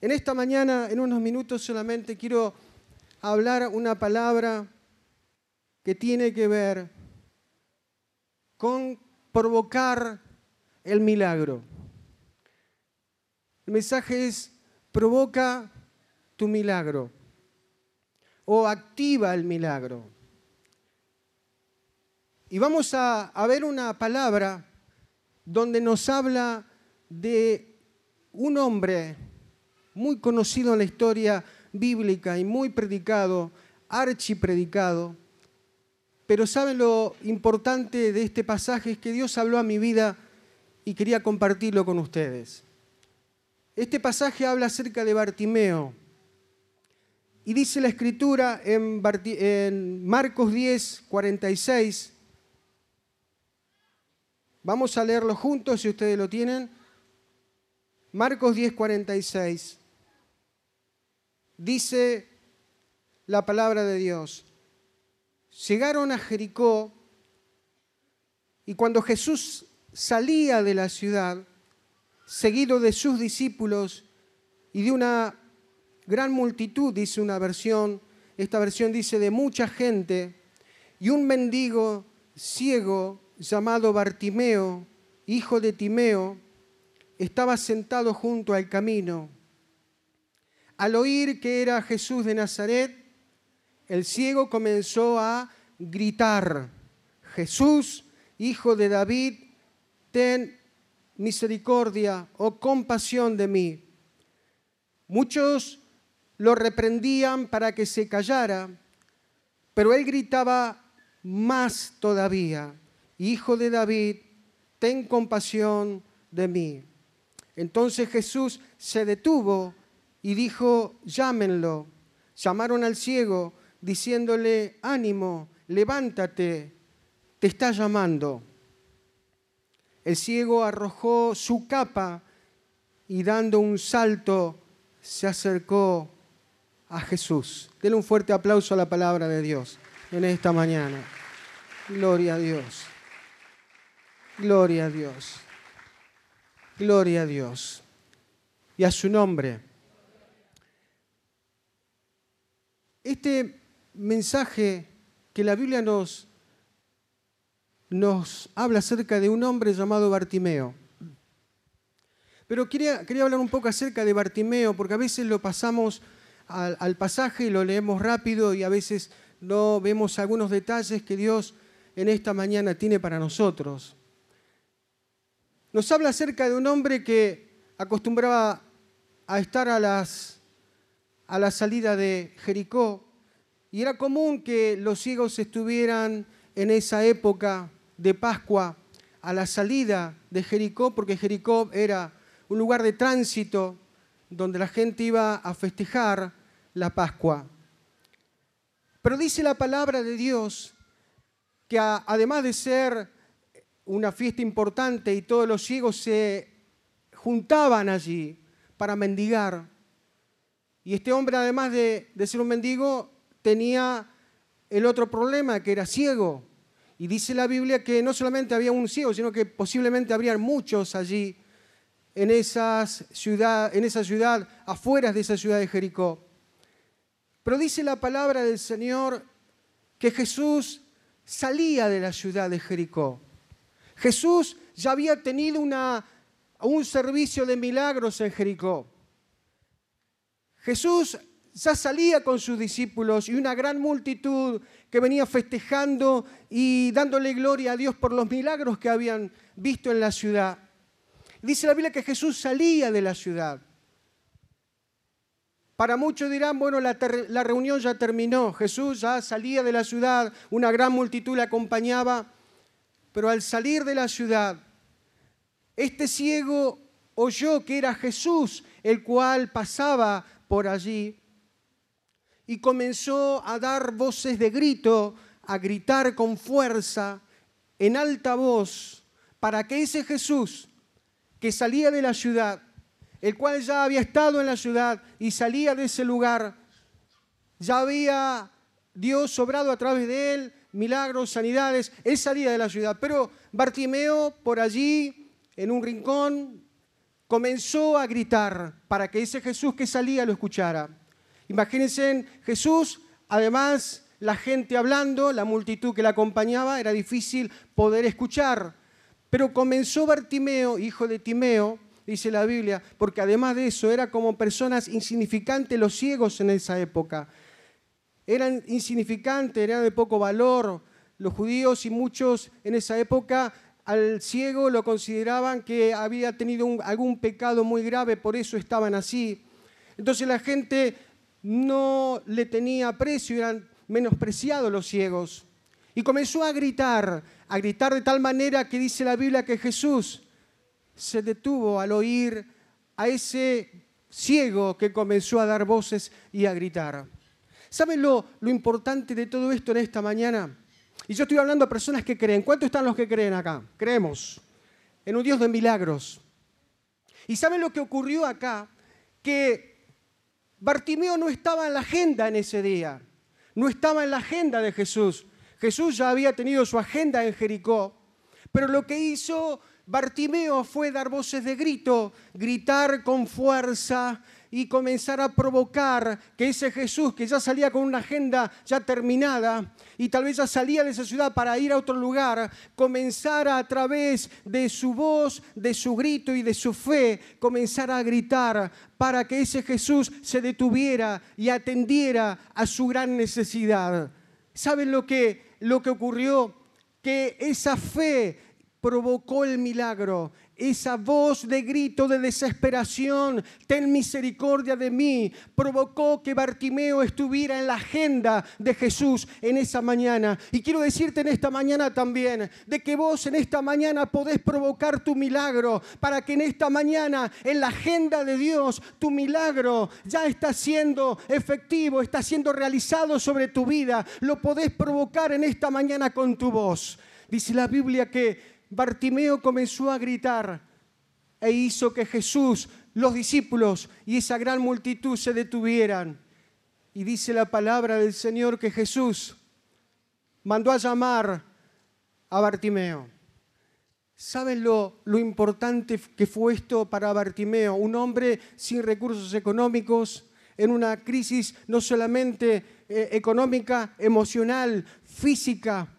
En esta mañana, en unos minutos solamente, quiero hablar una palabra que tiene que ver con provocar el milagro. El mensaje es, provoca tu milagro o activa el milagro. Y vamos a, a ver una palabra donde nos habla de un hombre muy conocido en la historia bíblica y muy predicado, archipredicado. Pero ¿saben lo importante de este pasaje? Es que Dios habló a mi vida y quería compartirlo con ustedes. Este pasaje habla acerca de Bartimeo. Y dice la escritura en, Marcos 10, 46. Vamos a leerlo juntos si ustedes lo tienen. Marcos 10, 46 dice la palabra de Dios. Llegaron a Jericó y cuando Jesús salía de la ciudad, seguido de sus discípulos y de una gran multitud, dice una versión, esta versión dice de mucha gente, y un mendigo ciego llamado Bartimeo, hijo de Timeo, estaba sentado junto al camino. Al oír que era Jesús de Nazaret, el ciego comenzó a gritar, Jesús, hijo de David, ten misericordia o compasión de mí. Muchos lo reprendían para que se callara, pero él gritaba más todavía, Hijo de David, ten compasión de mí. Entonces Jesús se detuvo y dijo, llámenlo. Llamaron al ciego diciéndole, ánimo, levántate, te está llamando. El ciego arrojó su capa y dando un salto se acercó a Jesús. Denle un fuerte aplauso a la palabra de Dios en esta mañana. Gloria a Dios. Gloria a Dios. Gloria a Dios. Y a su nombre. Este mensaje que la Biblia nos, nos habla acerca de un hombre llamado Bartimeo. Pero quería, quería hablar un poco acerca de Bartimeo, porque a veces lo pasamos al, al pasaje y lo leemos rápido y a veces no vemos algunos detalles que Dios en esta mañana tiene para nosotros. Nos habla acerca de un hombre que acostumbraba a estar a las a la salida de Jericó. Y era común que los ciegos estuvieran en esa época de Pascua a la salida de Jericó, porque Jericó era un lugar de tránsito donde la gente iba a festejar la Pascua. Pero dice la palabra de Dios que además de ser una fiesta importante y todos los ciegos se juntaban allí para mendigar, y este hombre, además de, ser un mendigo, tenía el otro problema, que era ciego. Y dice la Biblia que no solamente había un ciego, sino que posiblemente habrían muchos allí en, esa ciudad, afuera de esa ciudad de Jericó. Pero dice la palabra del Señor que Jesús salía de la ciudad de Jericó. Jesús ya había tenido un servicio de milagros en Jericó. Jesús ya salía con sus discípulos y una gran multitud que venía festejando y dándole gloria a Dios por los milagros que habían visto en la ciudad. Dice la Biblia que Jesús salía de la ciudad. Para muchos dirán, bueno, la, la, reunión ya terminó, Jesús ya salía de la ciudad, una gran multitud le acompañaba, pero al salir de la ciudad, este ciego oyó que era Jesús el cual pasaba por allí y comenzó a dar voces de grito, a gritar con fuerza, en alta voz, para que ese Jesús que salía de la ciudad, el cual ya había estado en la ciudad y salía de ese lugar, ya había Dios sobrado a través de él, milagros, sanidades, él salía de la ciudad. Pero Bartimeo por allí, en un rincón, comenzó a gritar para que ese Jesús que salía lo escuchara. Imagínense Jesús, además la gente hablando, la multitud que la acompañaba, era difícil poder escuchar. Pero comenzó Bartimeo, hijo de Timeo, dice la Biblia, porque además de eso era como personas insignificantes los ciegos en esa época. Eran insignificantes, eran de poco valor. Los judíos y muchos en esa época al ciego lo consideraban que había tenido algún pecado muy grave, por eso estaban así. Entonces la gente no le tenía precio, eran menospreciados los ciegos. Y comenzó a gritar, a gritar de tal manera que dice la Biblia que Jesús se detuvo al oír a ese ciego que comenzó a dar voces y a gritar. ¿Saben lo, lo importante de todo esto en esta mañana? Y yo estoy hablando a personas que creen. ¿Cuántos están los que creen acá? Creemos en un Dios de milagros. ¿Y saben lo que ocurrió acá? Que Bartimeo no estaba en la agenda en ese día. No estaba en la agenda de Jesús. Jesús ya había tenido su agenda en Jericó. Pero lo que hizo Bartimeo fue dar voces de grito, gritar con fuerza, y comenzar a provocar que ese Jesús que ya salía con una agenda ya terminada y tal vez ya salía de esa ciudad para ir a otro lugar, comenzara a través de su voz, de su grito y de su fe, comenzar a gritar para que ese Jesús se detuviera y atendiera a su gran necesidad. ¿Saben lo que, lo que ocurrió? Que esa fe provocó el milagro esa voz de grito de desesperación, ten misericordia de mí, provocó que Bartimeo estuviera en la agenda de Jesús en esa mañana. Y quiero decirte en esta mañana también, de que vos en esta mañana podés provocar tu milagro, para que en esta mañana en la agenda de Dios tu milagro ya está siendo efectivo, está siendo realizado sobre tu vida. Lo podés provocar en esta mañana con tu voz. Dice la Biblia que Bartimeo comenzó a gritar e hizo que Jesús, los discípulos y esa gran multitud se detuvieran. Y dice la palabra del Señor que Jesús mandó a llamar a Bartimeo. ¿Saben lo, importante que fue esto para Bartimeo? Un hombre sin recursos económicos, en una crisis no solamente eh, económica, emocional, física.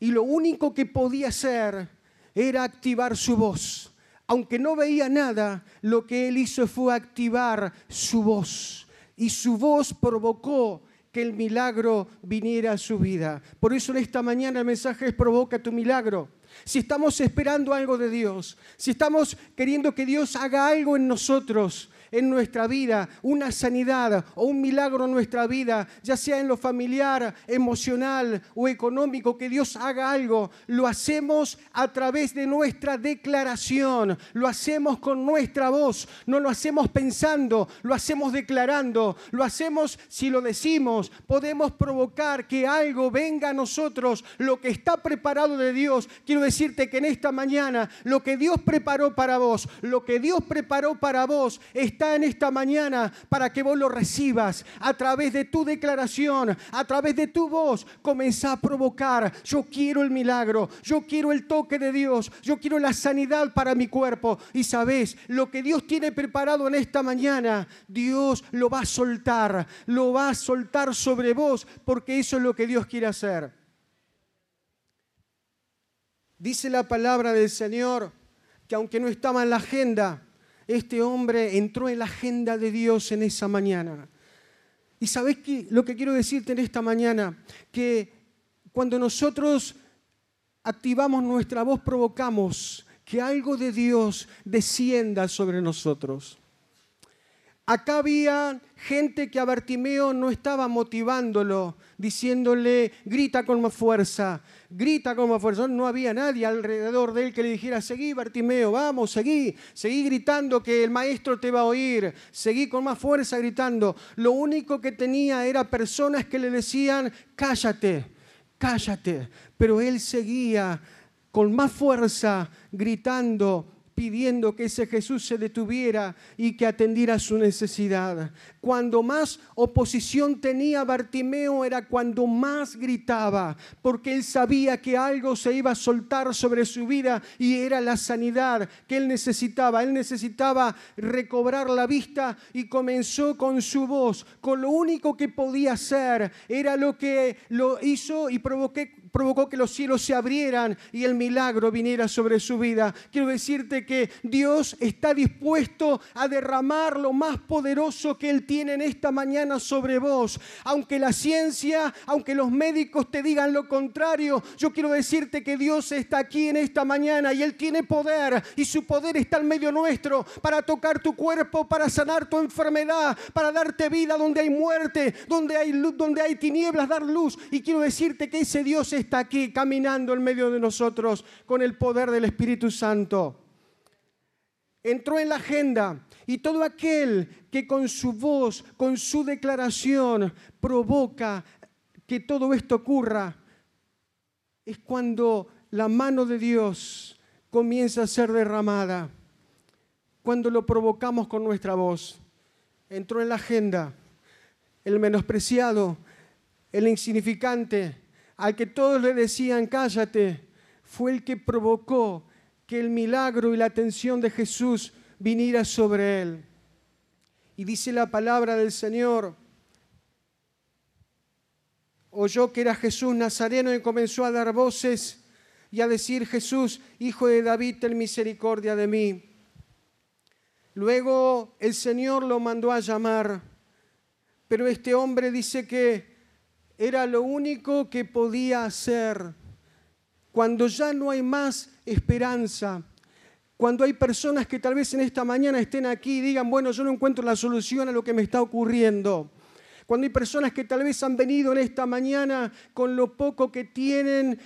Y lo único que podía hacer era activar su voz. Aunque no veía nada, lo que él hizo fue activar su voz. Y su voz provocó que el milagro viniera a su vida. Por eso en esta mañana el mensaje es provoca tu milagro. Si estamos esperando algo de Dios, si estamos queriendo que Dios haga algo en nosotros, en nuestra vida, una sanidad o un milagro en nuestra vida, ya sea en lo familiar, emocional o económico, que Dios haga algo, lo hacemos a través de nuestra declaración, lo hacemos con nuestra voz, no lo hacemos pensando, lo hacemos declarando, lo hacemos si lo decimos, podemos provocar que algo venga a nosotros, lo que está preparado de Dios. Quiero decirte que en esta mañana lo que Dios preparó para vos, lo que Dios preparó para vos, está en esta mañana para que vos lo recibas a través de tu declaración, a través de tu voz. Comenzá a provocar. Yo quiero el milagro, yo quiero el toque de Dios, yo quiero la sanidad para mi cuerpo. Y sabes, lo que Dios tiene preparado en esta mañana, Dios lo va a soltar, lo va a soltar sobre vos, porque eso es lo que Dios quiere hacer. Dice la palabra del Señor que aunque no estaba en la agenda, este hombre entró en la agenda de Dios en esa mañana. Y sabes qué? lo que quiero decirte en esta mañana, que cuando nosotros activamos nuestra voz, provocamos que algo de Dios descienda sobre nosotros. Acá había gente que a Bartimeo no estaba motivándolo, diciéndole, grita con más fuerza, grita con más fuerza. No había nadie alrededor de él que le dijera, seguí Bartimeo, vamos, seguí, seguí gritando que el maestro te va a oír, seguí con más fuerza gritando. Lo único que tenía era personas que le decían, cállate, cállate. Pero él seguía con más fuerza gritando pidiendo que ese Jesús se detuviera y que atendiera su necesidad. Cuando más oposición tenía Bartimeo era cuando más gritaba, porque él sabía que algo se iba a soltar sobre su vida y era la sanidad que él necesitaba. Él necesitaba recobrar la vista y comenzó con su voz, con lo único que podía hacer, era lo que lo hizo y provoqué provocó que los cielos se abrieran y el milagro viniera sobre su vida. Quiero decirte que Dios está dispuesto a derramar lo más poderoso que Él tiene en esta mañana sobre vos. Aunque la ciencia, aunque los médicos te digan lo contrario, yo quiero decirte que Dios está aquí en esta mañana y Él tiene poder y su poder está en medio nuestro para tocar tu cuerpo, para sanar tu enfermedad, para darte vida donde hay muerte, donde hay luz, donde hay tinieblas, dar luz. Y quiero decirte que ese Dios es está aquí caminando en medio de nosotros con el poder del Espíritu Santo. Entró en la agenda y todo aquel que con su voz, con su declaración, provoca que todo esto ocurra, es cuando la mano de Dios comienza a ser derramada, cuando lo provocamos con nuestra voz. Entró en la agenda el menospreciado, el insignificante, al que todos le decían, cállate, fue el que provocó que el milagro y la atención de Jesús viniera sobre él. Y dice la palabra del Señor, oyó que era Jesús Nazareno y comenzó a dar voces y a decir, Jesús, hijo de David, ten misericordia de mí. Luego el Señor lo mandó a llamar, pero este hombre dice que era lo único que podía hacer. Cuando ya no hay más esperanza, cuando hay personas que tal vez en esta mañana estén aquí y digan, bueno, yo no encuentro la solución a lo que me está ocurriendo. Cuando hay personas que tal vez han venido en esta mañana con lo poco que tienen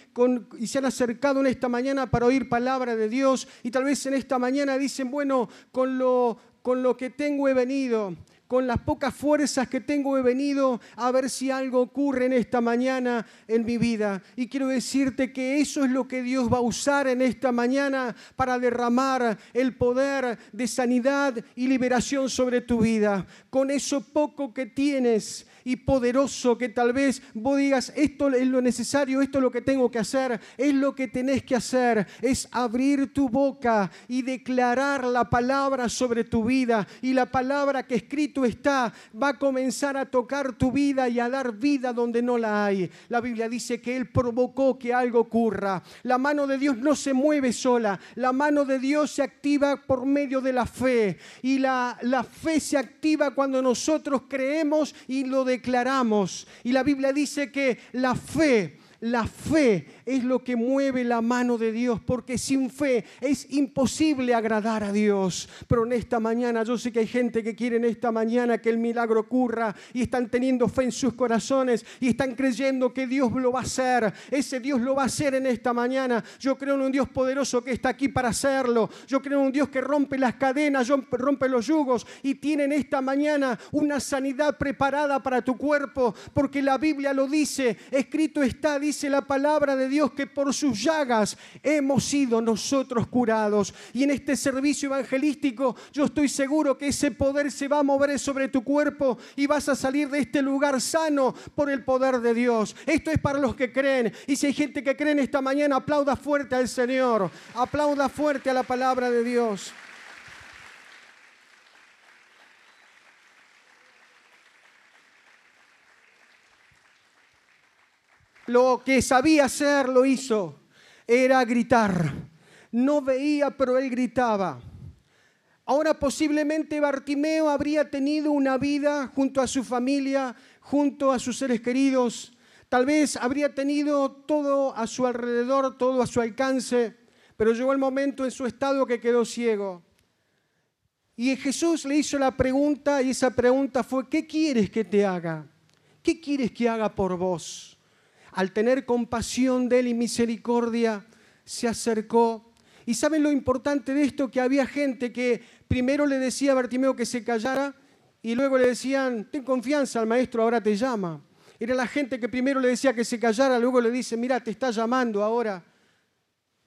y se han acercado en esta mañana para oír palabra de Dios y tal vez en esta mañana dicen, bueno, con lo, con lo que tengo he venido con las pocas fuerzas que tengo he venido a ver si algo ocurre en esta mañana en mi vida. Y quiero decirte que eso es lo que Dios va a usar en esta mañana para derramar el poder de sanidad y liberación sobre tu vida. Con eso poco que tienes, y poderoso que tal vez vos digas, esto es lo necesario, esto es lo que tengo que hacer, es lo que tenés que hacer, es abrir tu boca y declarar la palabra sobre tu vida y la palabra que escrito está va a comenzar a tocar tu vida y a dar vida donde no la hay. La Biblia dice que Él provocó que algo ocurra. La mano de Dios no se mueve sola, la mano de Dios se activa por medio de la fe y la, la fe se activa cuando nosotros creemos y lo declaramos. Y la Biblia dice que la fe, la fe es lo que mueve la mano de Dios, porque sin fe es imposible agradar a Dios. Pero en esta mañana, yo sé que hay gente que quiere en esta mañana que el milagro ocurra y están teniendo fe en sus corazones y están creyendo que Dios lo va a hacer. Ese Dios lo va a hacer en esta mañana. Yo creo en un Dios poderoso que está aquí para hacerlo. Yo creo en un Dios que rompe las cadenas, rompe los yugos y tiene en esta mañana una sanidad preparada para tu cuerpo, porque la Biblia lo dice, escrito está, dice la palabra de Dios que por sus llagas hemos sido nosotros curados. Y en este servicio evangelístico yo estoy seguro que ese poder se va a mover sobre tu cuerpo y vas a salir de este lugar sano por el poder de Dios. Esto es para los que creen. Y si hay gente que cree en esta mañana, aplauda fuerte al Señor. Aplauda fuerte a la palabra de Dios. Lo que sabía hacer lo hizo. Era gritar. No veía, pero él gritaba. Ahora posiblemente Bartimeo habría tenido una vida junto a su familia, junto a sus seres queridos. Tal vez habría tenido todo a su alrededor, todo a su alcance, pero llegó el momento en su estado que quedó ciego. Y Jesús le hizo la pregunta y esa pregunta fue, ¿qué quieres que te haga? ¿Qué quieres que haga por vos? Al tener compasión de él y misericordia, se acercó. ¿Y saben lo importante de esto? Que había gente que primero le decía a Bartimeo que se callara y luego le decían, ten confianza, el maestro ahora te llama. Era la gente que primero le decía que se callara, luego le dice, mira, te está llamando ahora,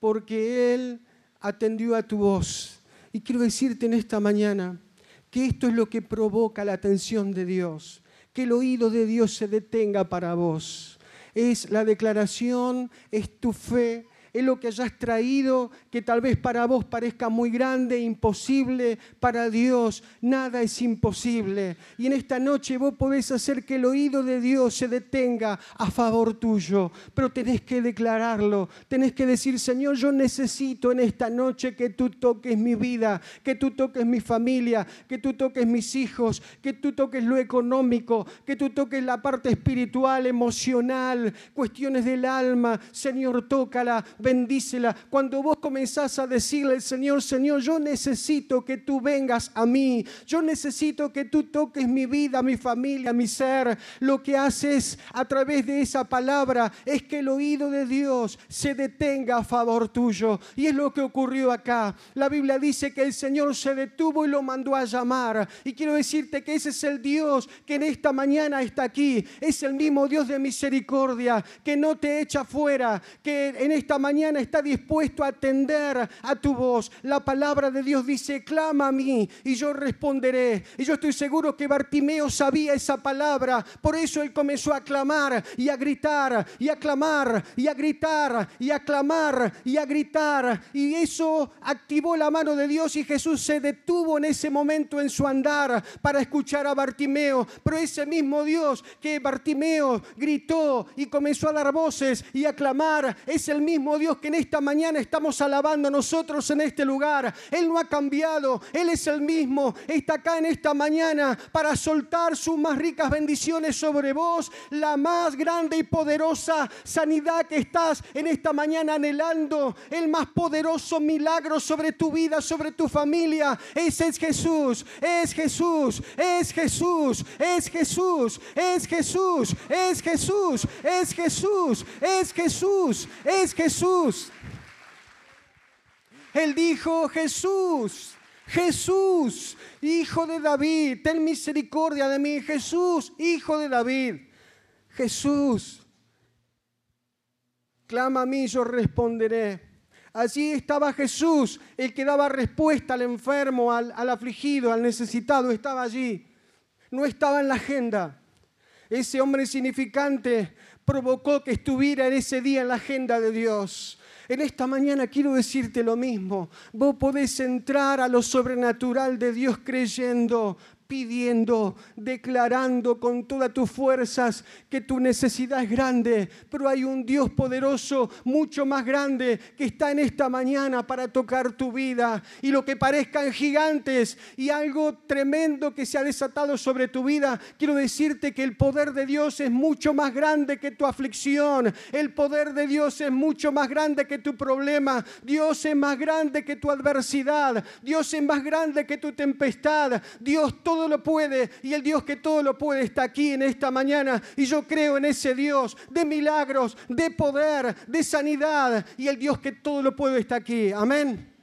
porque él atendió a tu voz Y quiero decirte en esta mañana que esto es lo que provoca la atención de Dios, que el oído de Dios se detenga para vos. Es la declaración, es tu fe, es lo que hayas traído que tal vez para vos parezca muy grande, imposible, para Dios nada es imposible. Y en esta noche vos podés hacer que el oído de Dios se detenga a favor tuyo, pero tenés que declararlo, tenés que decir, Señor, yo necesito en esta noche que tú toques mi vida, que tú toques mi familia, que tú toques mis hijos, que tú toques lo económico, que tú toques la parte espiritual, emocional, cuestiones del alma. Señor, tócala, bendícela. Cuando vos comenzás a decirle al Señor, Señor, yo necesito que tú vengas a mí, yo necesito que tú toques mi vida, mi familia, mi ser, lo que haces a través de esa palabra es que el oído de Dios se detenga a favor tuyo. Y es lo que ocurrió acá. La Biblia dice que el Señor se detuvo y lo mandó a llamar. Y quiero decirte que ese es el Dios que en esta mañana está aquí. Es el mismo Dios de misericordia que no te echa fuera, que en esta mañana mañana está dispuesto a atender a tu voz. La palabra de Dios dice, clama a mí y yo responderé. Y yo estoy seguro que Bartimeo sabía esa palabra. Por eso él comenzó a clamar y a gritar y a clamar y a gritar y a clamar y a gritar. Y eso activó la mano de Dios y Jesús se detuvo en ese momento en su andar para escuchar a Bartimeo. Pero ese mismo Dios que Bartimeo gritó y comenzó a dar voces y a clamar, es el mismo Dios que en esta mañana estamos alabando nosotros en este lugar. Él no ha cambiado, Él es el mismo. Está acá en esta mañana para soltar sus más ricas bendiciones sobre vos, la más grande y poderosa sanidad que estás en esta mañana anhelando, el más poderoso milagro sobre tu vida, sobre tu familia. Ese es Jesús, es Jesús, es Jesús, es Jesús, es Jesús, es Jesús, es Jesús, es Jesús, es Jesús. Él dijo, Jesús, Jesús, hijo de David, ten misericordia de mí. Jesús, hijo de David. Jesús, clama a mí, yo responderé. Allí estaba Jesús, el que daba respuesta al enfermo, al, al, afligido, al necesitado, estaba allí. No estaba en la agenda. Ese hombre insignificante provocó que estuviera en ese día en la agenda de Dios. En esta mañana quiero decirte lo mismo. Vos podés entrar a lo sobrenatural de Dios creyendo, pidiendo, declarando con todas tus fuerzas que tu necesidad es grande, pero hay un Dios poderoso, mucho más grande, que está en esta mañana para tocar tu vida. Y lo que parezcan gigantes y algo tremendo que se ha desatado sobre tu vida, quiero decirte que el poder de Dios es mucho más grande que tu aflicción, el poder de Dios es mucho más grande que tu problema, Dios es más grande que tu adversidad, Dios es más grande que tu tempestad, Dios todo todo lo puede y el Dios que todo lo puede está aquí en esta mañana. Y yo creo en ese Dios de milagros, de poder, de sanidad y el Dios que todo lo puede está aquí. Amén.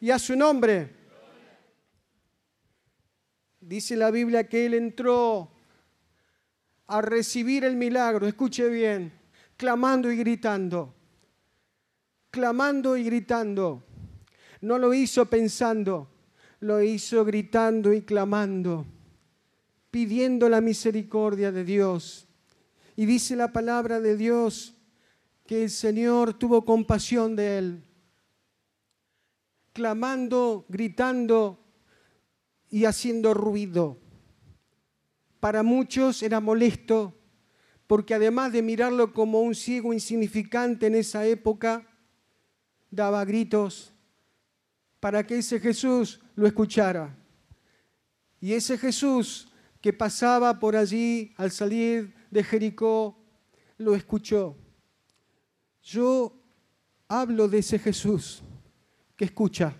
Y a su nombre. Dice la Biblia que Él entró a recibir el milagro, escuche bien, clamando y gritando, clamando y gritando. No lo hizo pensando, lo hizo gritando y clamando, pidiendo la misericordia de Dios. Y dice la palabra de Dios que el Señor tuvo compasión de él, clamando, gritando y haciendo ruido. Para muchos era molesto porque además de mirarlo como un ciego insignificante en esa época, daba gritos para que ese Jesús lo escuchara. Y ese Jesús que pasaba por allí al salir de Jericó, lo escuchó. Yo hablo de ese Jesús que escucha.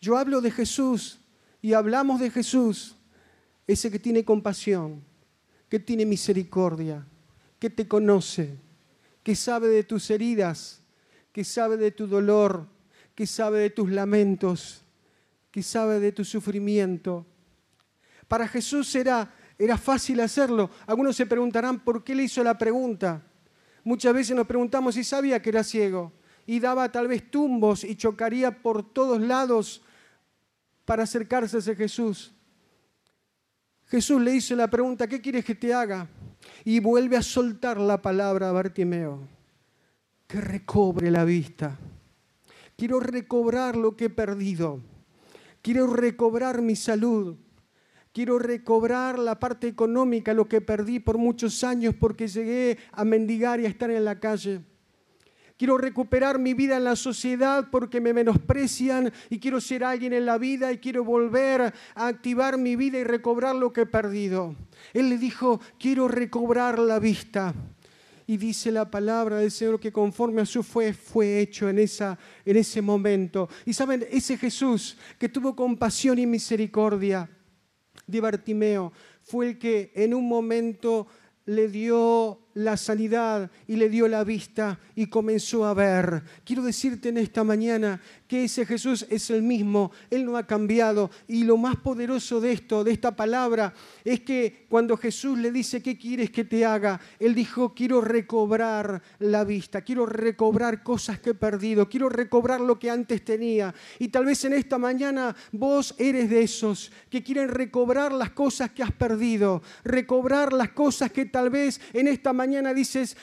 Yo hablo de Jesús y hablamos de Jesús, ese que tiene compasión, que tiene misericordia, que te conoce, que sabe de tus heridas, que sabe de tu dolor, que sabe de tus lamentos, que sabe de tu sufrimiento. Para Jesús era, era fácil hacerlo. Algunos se preguntarán por qué le hizo la pregunta. Muchas veces nos preguntamos si sabía que era ciego. y daba tal vez tumbos y chocaría por todos lados para acercarse a Jesús. Jesús le hizo la pregunta, ¿qué quieres que te haga? Y vuelve a soltar la palabra a Bartimeo, que recobre la vista. Quiero recobrar lo que he perdido. Quiero recobrar mi salud. Quiero recobrar la parte económica, lo que perdí por muchos años porque llegué a mendigar y a estar en la calle. Quiero recuperar mi vida en la sociedad porque me menosprecian y quiero ser alguien en la vida y quiero volver a activar mi vida y recobrar lo que he perdido. Él le dijo, quiero recobrar la vista. Y dice la palabra del Señor que conforme a su fue, fue hecho en, esa, en ese momento. Y saben, ese Jesús que tuvo compasión y misericordia, de Bartimeo fue el que en un momento le dio la sanidad y le dio la vista y comenzó a ver. Quiero decirte en esta mañana que ese Jesús es el mismo, Él no ha cambiado. Y lo más poderoso de esto, de esta palabra, es que cuando Jesús le dice, ¿qué quieres que te haga? Él dijo, quiero recobrar la vista, quiero recobrar cosas que he perdido, quiero recobrar lo que antes tenía. Y tal vez en esta mañana vos eres de esos que quieren recobrar las cosas que has perdido, recobrar las cosas que tal vez en esta mañana dices,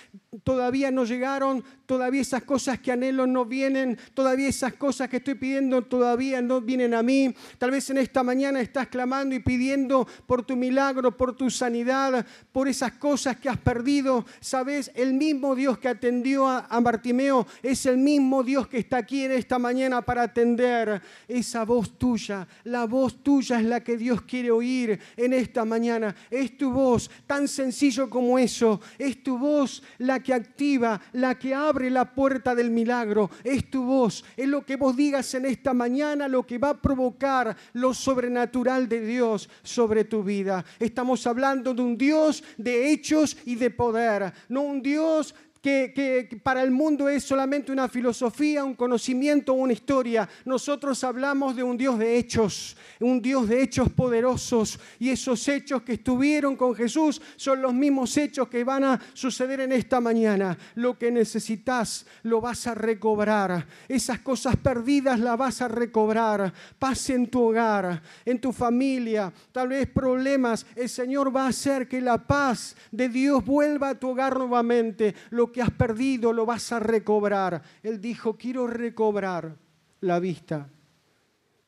todavía no llegaron, todavía esas cosas que anhelo no vienen, todavía esas cosas que estoy pidiendo todavía no vienen a mí. Tal vez en esta mañana estás clamando y pidiendo por tu milagro, por tu sanidad, por esas cosas que has perdido. Sabes, el mismo Dios que atendió a, a Bartimeo es el mismo Dios que está aquí en esta mañana para atender esa voz tuya. La voz tuya es la que Dios quiere oír en esta mañana. Es tu voz, tan sencillo como eso. Es tu voz la que activa, la que abre la puerta del milagro. Es tu voz, es lo que vos digas en esta mañana, lo que va a provocar lo sobrenatural de Dios sobre tu vida. Estamos hablando de un Dios de hechos y de poder, no un Dios que, para el mundo es solamente una filosofía, un conocimiento, una historia. Nosotros hablamos de un Dios de hechos, un Dios de hechos poderosos. Y esos hechos que estuvieron con Jesús son los mismos hechos que van a suceder en esta mañana. Lo que necesitas lo vas a recobrar. Esas cosas perdidas las vas a recobrar. Paz en tu hogar, en tu familia, tal vez problemas. El Señor va a hacer que la paz de Dios vuelva a tu hogar nuevamente. Que has perdido lo vas a recobrar. Él dijo, quiero recobrar la vista.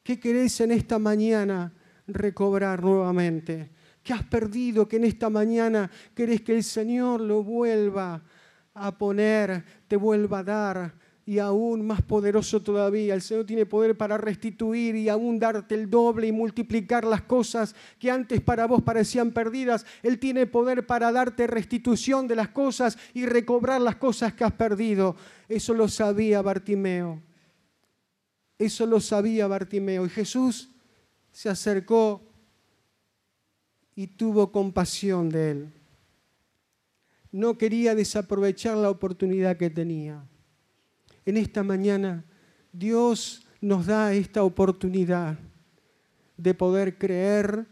¿Qué querés en esta mañana recobrar nuevamente? ¿Qué has perdido que en esta mañana querés que el Señor lo vuelva a poner, te vuelva a dar? Y aún más poderoso todavía. El Señor tiene poder para restituir y aún darte el doble y multiplicar las cosas que antes para vos parecían perdidas. Él tiene poder para darte restitución de las cosas y recobrar las cosas que has perdido. Eso lo sabía Bartimeo. Eso lo sabía Bartimeo. Y Jesús se acercó y tuvo compasión de él. No quería desaprovechar la oportunidad que tenía en esta mañana Dios nos da esta oportunidad de poder creer,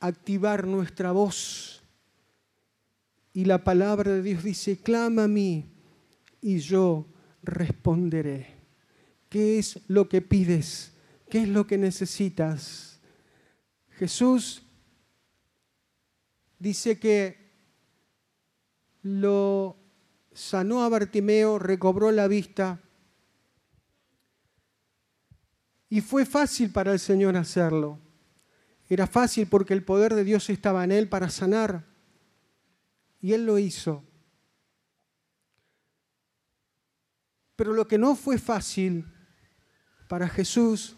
activar nuestra voz. Y la palabra de Dios dice, clama a mí y yo responderé. ¿Qué es lo que pides? ¿Qué es lo que necesitas? Jesús dice que lo sanó a Bartimeo, recobró la vista. Y fue fácil para el Señor hacerlo. Era fácil porque el poder de Dios estaba en él para sanar. Y él lo hizo. Pero lo que no fue fácil para Jesús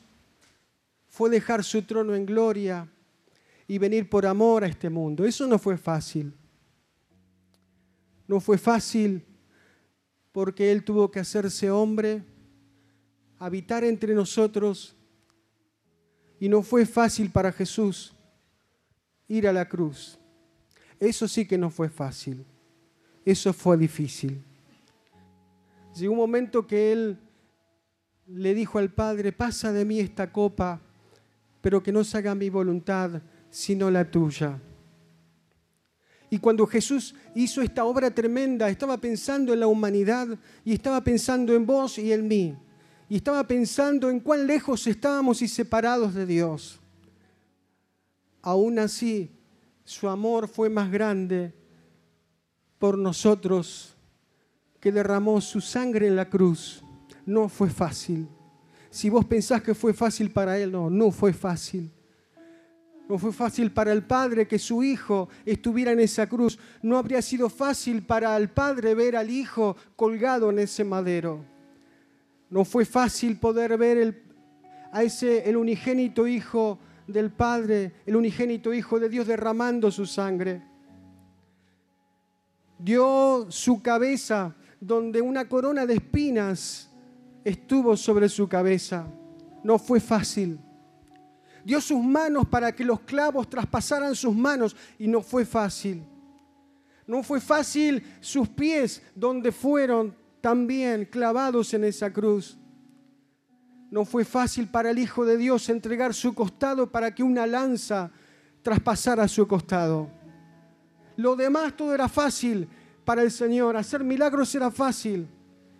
fue dejar su trono en gloria y venir por amor a este mundo. Eso no fue fácil. No fue fácil porque Él tuvo que hacerse hombre, habitar entre nosotros, y no fue fácil para Jesús ir a la cruz. Eso sí que no fue fácil, eso fue difícil. Llegó un momento que Él le dijo al Padre, pasa de mí esta copa, pero que no se haga mi voluntad, sino la tuya. Y cuando Jesús hizo esta obra tremenda, estaba pensando en la humanidad y estaba pensando en vos y en mí. Y estaba pensando en cuán lejos estábamos y separados de Dios. Aún así, su amor fue más grande por nosotros que derramó su sangre en la cruz. No fue fácil. Si vos pensás que fue fácil para Él, no, no fue fácil. No fue fácil para el Padre que su Hijo estuviera en esa cruz. No habría sido fácil para el Padre ver al Hijo colgado en ese madero. No fue fácil poder ver el, a ese, el unigénito Hijo del Padre, el unigénito Hijo de Dios derramando su sangre. Dio su cabeza donde una corona de espinas estuvo sobre su cabeza. No fue fácil. Dio sus manos para que los clavos traspasaran sus manos y no fue fácil. No fue fácil sus pies donde fueron también clavados en esa cruz. No fue fácil para el Hijo de Dios entregar su costado para que una lanza traspasara su costado. Lo demás todo era fácil para el Señor. Hacer milagros era fácil.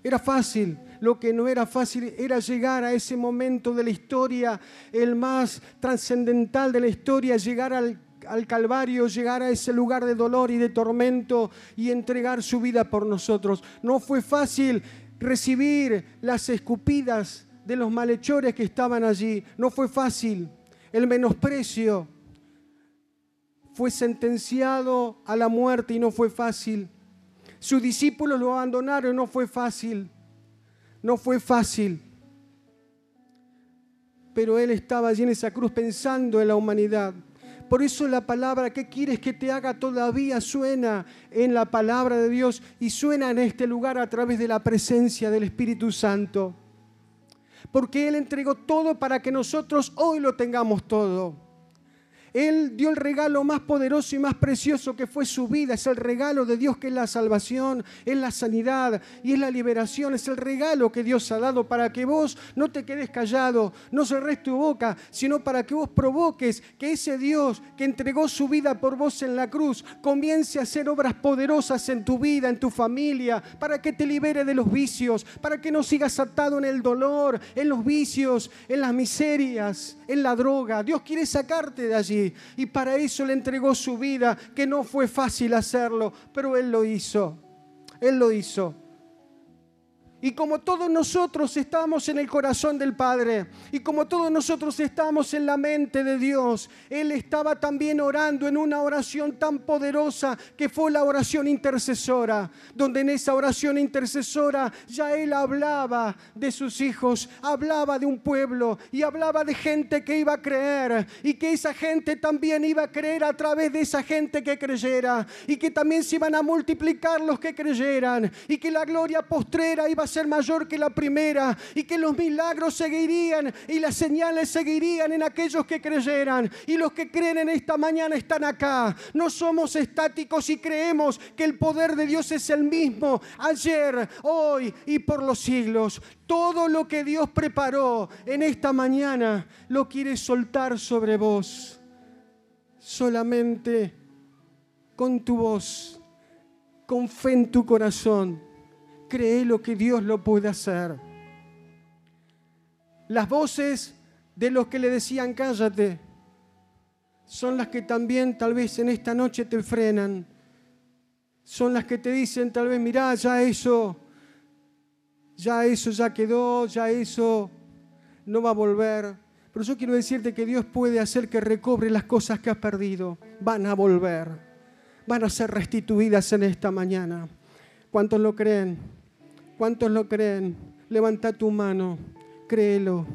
Era fácil. Lo que no era fácil era llegar a ese momento de la historia, el más trascendental de la historia, llegar al, al, Calvario, llegar a ese lugar de dolor y de tormento y entregar su vida por nosotros. No fue fácil recibir las escupidas de los malhechores que estaban allí. No fue fácil. El menosprecio fue sentenciado a la muerte y no fue fácil. Sus discípulos lo abandonaron, no fue fácil. No fue fácil. Pero él estaba allí en esa cruz pensando en la humanidad. Por eso la palabra, ¿qué quieres que te haga? Todavía suena en la palabra de Dios y suena en este lugar a través de la presencia del Espíritu Santo porque Él entregó todo para que nosotros hoy lo tengamos todo. Él dio el regalo más poderoso y más precioso que fue su vida. Es el regalo de Dios que es la salvación, es la sanidad y es la liberación. Es el regalo que Dios ha dado para que vos no te quedes callado, no cerres tu boca, sino para que vos provoques que ese Dios que entregó su vida por vos en la cruz comience a hacer obras poderosas en tu vida, en tu familia, para que te libere de los vicios, para que no sigas atado en el dolor, en los vicios, en las miserias, en la droga. Dios quiere sacarte de allí. Y para eso le entregó su vida, que no fue fácil hacerlo, pero Él lo hizo. Él lo hizo. Y como todos nosotros estamos en el corazón del Padre, y como todos nosotros estamos en la mente de Dios, Él estaba también orando en una oración tan poderosa que fue la oración intercesora, donde en esa oración intercesora ya Él hablaba de sus hijos, hablaba de un pueblo y hablaba de gente que iba a creer, y que esa gente también iba a creer a través de esa gente que creyera, y que también se iban a multiplicar los que creyeran, y que la gloria postrera iba a ser mayor que la primera y que los milagros seguirían y las señales seguirían en aquellos que creyeran. Y los que creen en esta mañana están acá. No somos estáticos y creemos que el poder de Dios es el mismo ayer, hoy y por los siglos. Todo lo que Dios preparó en esta mañana lo quiere soltar sobre vos. Solamente con tu voz, con fe en tu corazón cree lo que Dios lo puede hacer. Las voces de los que le decían cállate son las que también tal vez en esta noche te frenan. Son las que te dicen tal vez, mirá, ya eso, ya eso ya quedó, ya eso no va a volver. Pero yo quiero decirte que Dios puede hacer que recobre las cosas que has perdido. Van a volver, van a ser restituidas en esta mañana. ¿Cuántos lo creen? ¿Cuántos lo creen? Levanta tu mano, créelo,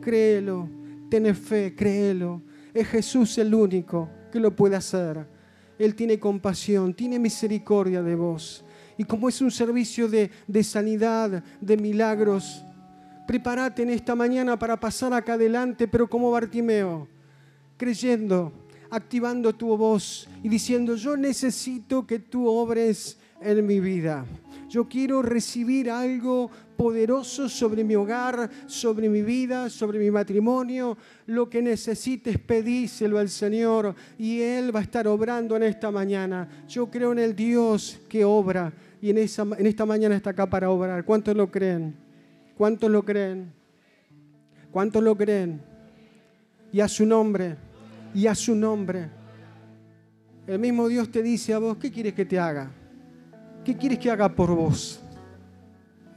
créelo, ten fe, créelo. Es Jesús el único que lo puede hacer. Él tiene compasión, tiene misericordia de vos. Y como es un servicio de, de sanidad, de milagros, prepárate en esta mañana para pasar acá adelante, pero como Bartimeo, creyendo, activando tu voz y diciendo, yo necesito que tú obres en mi vida. Yo quiero recibir algo poderoso sobre mi hogar, sobre mi vida, sobre mi matrimonio. Lo que necesites, pedíselo al Señor y Él va a estar obrando en esta mañana. Yo creo en el Dios que obra y en, en esta mañana está acá para obrar. ¿Cuántos lo creen? ¿Cuántos lo creen? ¿Cuántos lo creen? Y a su nombre, y a su nombre. El mismo Dios te dice a vos, ¿qué quieres que te haga? ¿Qué quieres que haga por vos?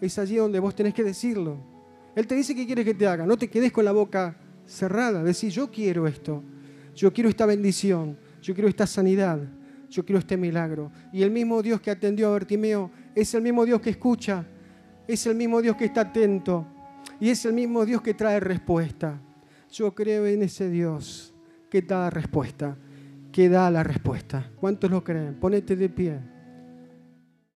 Es allí donde vos tenés que decirlo. Él te dice qué quieres que te haga. No te quedes con la boca cerrada. Decir, yo quiero esto. Yo quiero esta bendición. Yo quiero esta sanidad. Yo quiero este milagro. Y el mismo Dios que atendió a Bertimeo es el mismo Dios que escucha. Es el mismo Dios que está atento. Y es el mismo Dios que trae respuesta. Yo creo en ese Dios que da respuesta, que da la respuesta. ¿Cuántos lo creen? Ponete de pie.